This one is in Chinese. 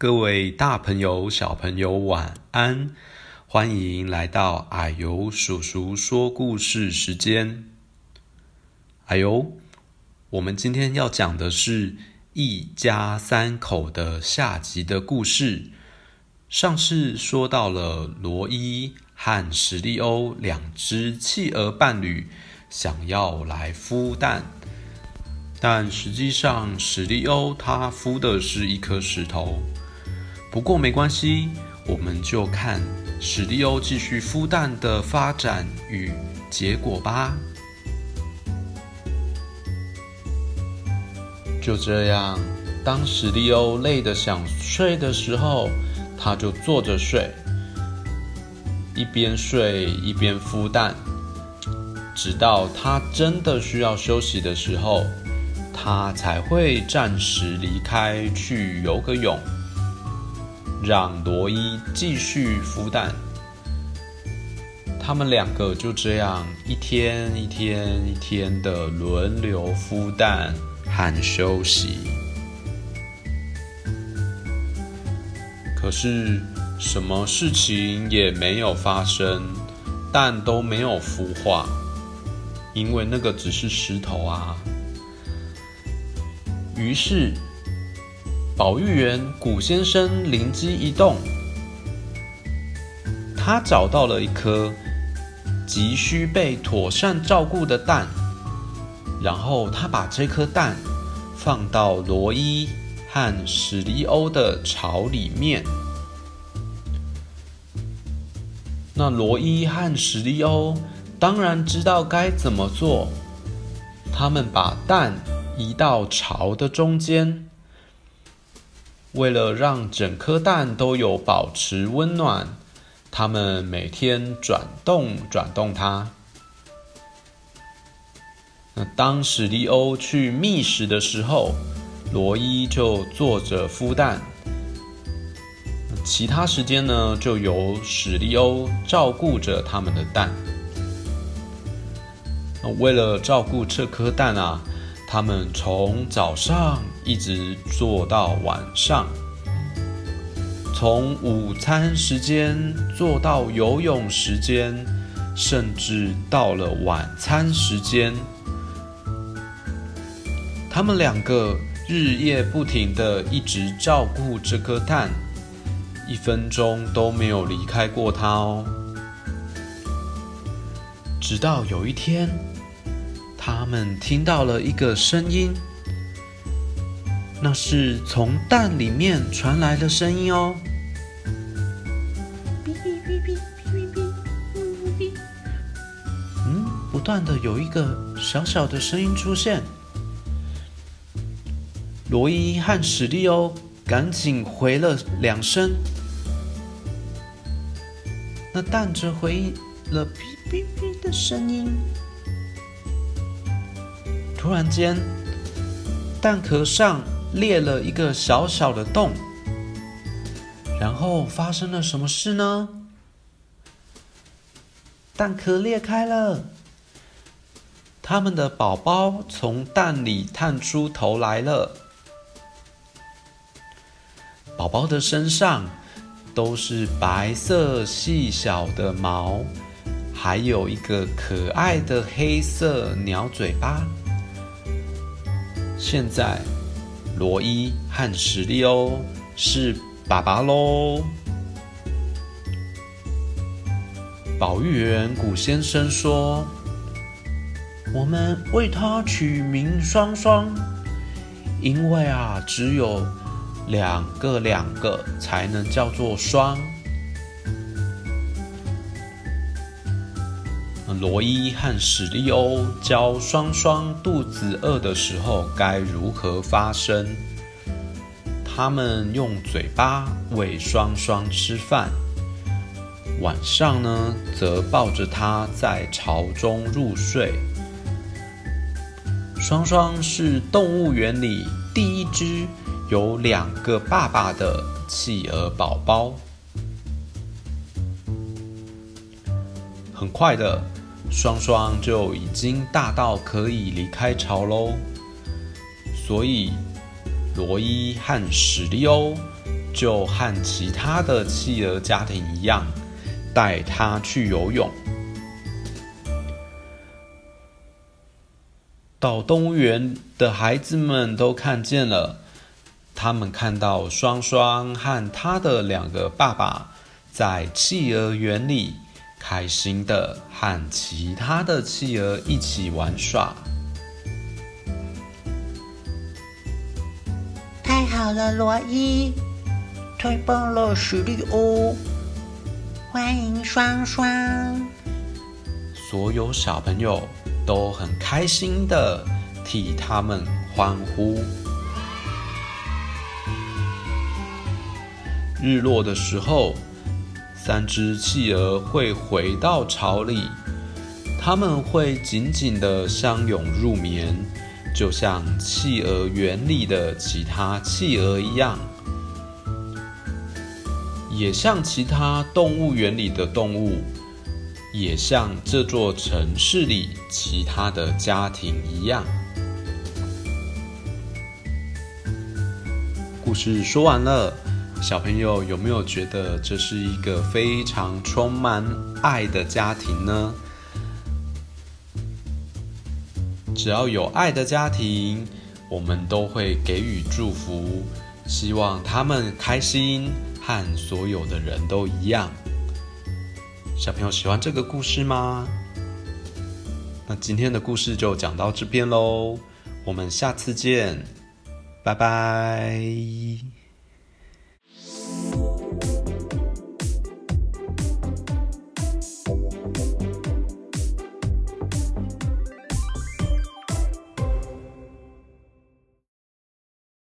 各位大朋友、小朋友，晚安！欢迎来到矮油叔叔说故事时间。矮油，我们今天要讲的是一家三口的下集的故事。上次说到了罗伊和史利欧两只企鹅伴侣想要来孵蛋，但实际上史利欧他孵的是一颗石头。不过没关系，我们就看史利欧继续孵蛋的发展与结果吧。就这样，当史利欧累得想睡的时候，他就坐着睡，一边睡一边孵蛋，直到他真的需要休息的时候，他才会暂时离开去游个泳。让罗伊继续孵蛋，他们两个就这样一天一天一天的轮流孵蛋和休息。可是什么事情也没有发生，蛋都没有孵化，因为那个只是石头啊。于是。保育员古先生灵机一动，他找到了一颗急需被妥善照顾的蛋，然后他把这颗蛋放到罗伊和史利欧的巢里面。那罗伊和史利欧当然知道该怎么做，他们把蛋移到巢的中间。为了让整颗蛋都有保持温暖，他们每天转动转动它。那当史蒂欧去觅食的时候，罗伊就坐着孵蛋。其他时间呢，就由史蒂欧照顾着他们的蛋。为了照顾这颗蛋啊。他们从早上一直做到晚上，从午餐时间做到游泳时间，甚至到了晚餐时间。他们两个日夜不停地一直照顾这颗蛋，一分钟都没有离开过它哦。直到有一天。他们听到了一个声音，那是从蛋里面传来的声音哦。嗯，不断的有一个小小的声音出现。罗伊和史蒂欧赶紧回了两声。那蛋则回应了哔哔哔的声音。突然间，蛋壳上。裂了一个小小的洞，然后发生了什么事呢？蛋壳裂开了，他们的宝宝从蛋里探出头来了。宝宝的身上都是白色细小的毛，还有一个可爱的黑色鸟嘴巴。现在，罗伊和史莉欧是爸爸喽。保育员古先生说：“我们为他取名双双，因为啊，只有两个两个才能叫做双。”罗伊和史利欧教双双肚子饿的时候该如何发声。他们用嘴巴喂双双吃饭，晚上呢，则抱着它在巢中入睡。双双是动物园里第一只有两个爸爸的企鹅宝宝。很快的。双双就已经大到可以离开巢喽，所以罗伊和史利欧就和其他的企鹅家庭一样，带他去游泳。到动物园的孩子们都看见了，他们看到双双和他的两个爸爸在企鹅园里开心的和其他的企鹅一起玩耍。太好了，罗伊，太棒了，史力欧，欢迎双双。所有小朋友。都很开心的替他们欢呼。日落的时候，三只企鹅会回到巢里，他们会紧紧的相拥入眠，就像企鹅园里的其他企鹅一样，也像其他动物园里的动物。也像这座城市里其他的家庭一样。故事说完了，小朋友有没有觉得这是一个非常充满爱的家庭呢？只要有爱的家庭，我们都会给予祝福，希望他们开心，和所有的人都一样。小朋友喜欢这个故事吗？那今天的故事就讲到这边喽，我们下次见，拜拜。